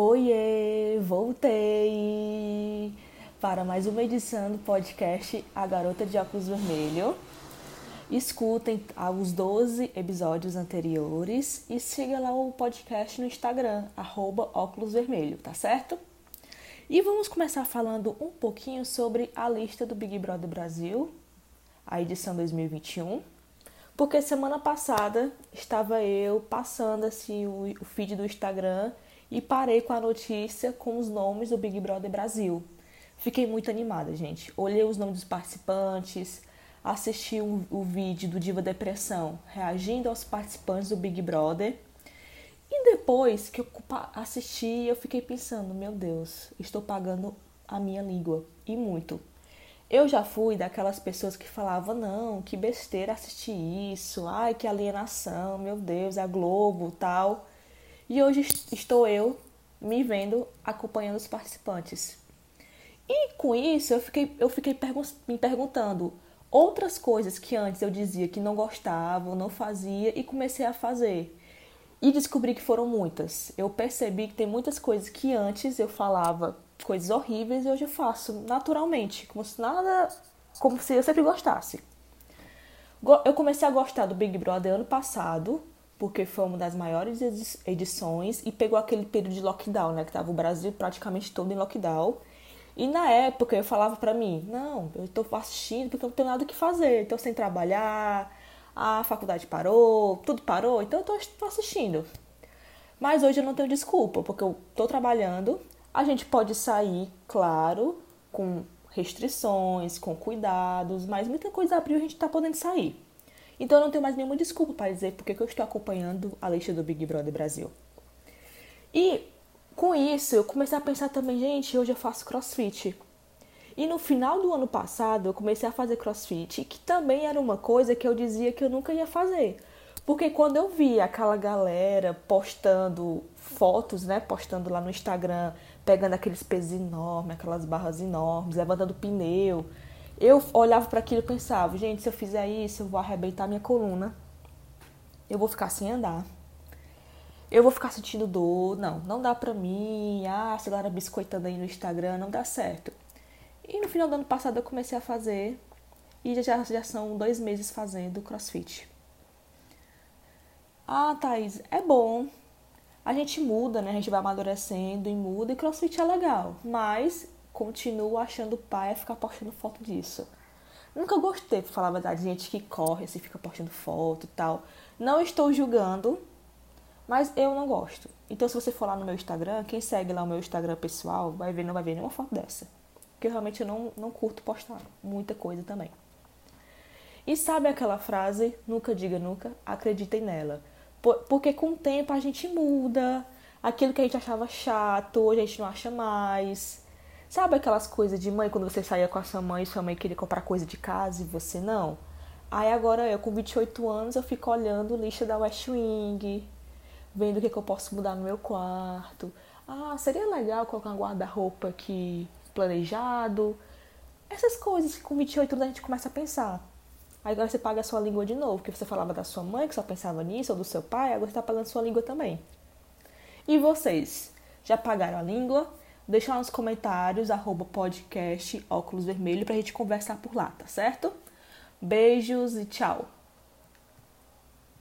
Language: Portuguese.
Oiê, voltei para mais uma edição do podcast A Garota de Óculos Vermelho. Escutem os 12 episódios anteriores e siga lá o podcast no Instagram, arroba óculos vermelho, tá certo? E vamos começar falando um pouquinho sobre a lista do Big Brother Brasil, a edição 2021. Porque semana passada estava eu passando assim o feed do Instagram e parei com a notícia com os nomes do Big Brother Brasil. Fiquei muito animada, gente. Olhei os nomes dos participantes, assisti o, o vídeo do Diva Depressão reagindo aos participantes do Big Brother. E depois que eu assisti, eu fiquei pensando: meu Deus, estou pagando a minha língua e muito. Eu já fui daquelas pessoas que falavam: não, que besteira assistir isso, ai que alienação, meu Deus, a Globo tal. E hoje estou eu me vendo acompanhando os participantes. E com isso eu fiquei, eu fiquei pergun me perguntando outras coisas que antes eu dizia que não gostava, não fazia e comecei a fazer. E descobri que foram muitas. Eu percebi que tem muitas coisas que antes eu falava coisas horríveis e hoje eu faço naturalmente, como se nada, como se eu sempre gostasse. Eu comecei a gostar do Big Brother ano passado, porque foi uma das maiores edições e pegou aquele período de lockdown, né? Que tava o Brasil praticamente todo em lockdown. E na época eu falava pra mim, não, eu tô assistindo porque eu não tenho nada que fazer, tô sem trabalhar, a faculdade parou, tudo parou, então eu tô assistindo. Mas hoje eu não tenho desculpa, porque eu tô trabalhando, a gente pode sair, claro, com restrições, com cuidados, mas muita coisa abriu e a gente tá podendo sair. Então eu não tenho mais nenhuma desculpa para dizer porque que eu estou acompanhando a lista do Big Brother Brasil. E com isso eu comecei a pensar também, gente, hoje eu faço crossfit. E no final do ano passado eu comecei a fazer crossfit, que também era uma coisa que eu dizia que eu nunca ia fazer. Porque quando eu vi aquela galera postando fotos, né, postando lá no Instagram, pegando aqueles pesos enormes, aquelas barras enormes, levantando pneu, eu olhava para aquilo e pensava, gente, se eu fizer isso, eu vou arrebentar minha coluna. Eu vou ficar sem andar. Eu vou ficar sentindo dor. Não, não dá pra mim. Ah, essa galera biscoitando aí no Instagram, não dá certo. E no final do ano passado eu comecei a fazer. E já, já são dois meses fazendo crossfit. Ah, Thaís, é bom. A gente muda, né? A gente vai amadurecendo e muda. E crossfit é legal. Mas continuo achando pai ficar postando foto disso. Nunca gostei, por falar a verdade, de gente que corre, assim, fica postando foto e tal. Não estou julgando, mas eu não gosto. Então, se você for lá no meu Instagram, quem segue lá o meu Instagram pessoal, vai ver, não vai ver nenhuma foto dessa. Porque realmente eu não, não curto postar muita coisa também. E sabe aquela frase, nunca diga nunca, acreditem nela. Porque com o tempo a gente muda, aquilo que a gente achava chato, a gente não acha mais. Sabe aquelas coisas de mãe, quando você saía com a sua mãe e sua mãe queria comprar coisa de casa e você não? Aí agora eu, com 28 anos, eu fico olhando lista da West Wing, vendo o que, que eu posso mudar no meu quarto. Ah, seria legal colocar um guarda-roupa aqui planejado. Essas coisas que com 28 anos a gente começa a pensar. Aí agora você paga a sua língua de novo, porque você falava da sua mãe que só pensava nisso, ou do seu pai, agora você está pagando a sua língua também. E vocês? Já pagaram a língua? Deixa lá nos comentários, arroba podcast óculos vermelho, pra gente conversar por lá, tá certo? Beijos e tchau!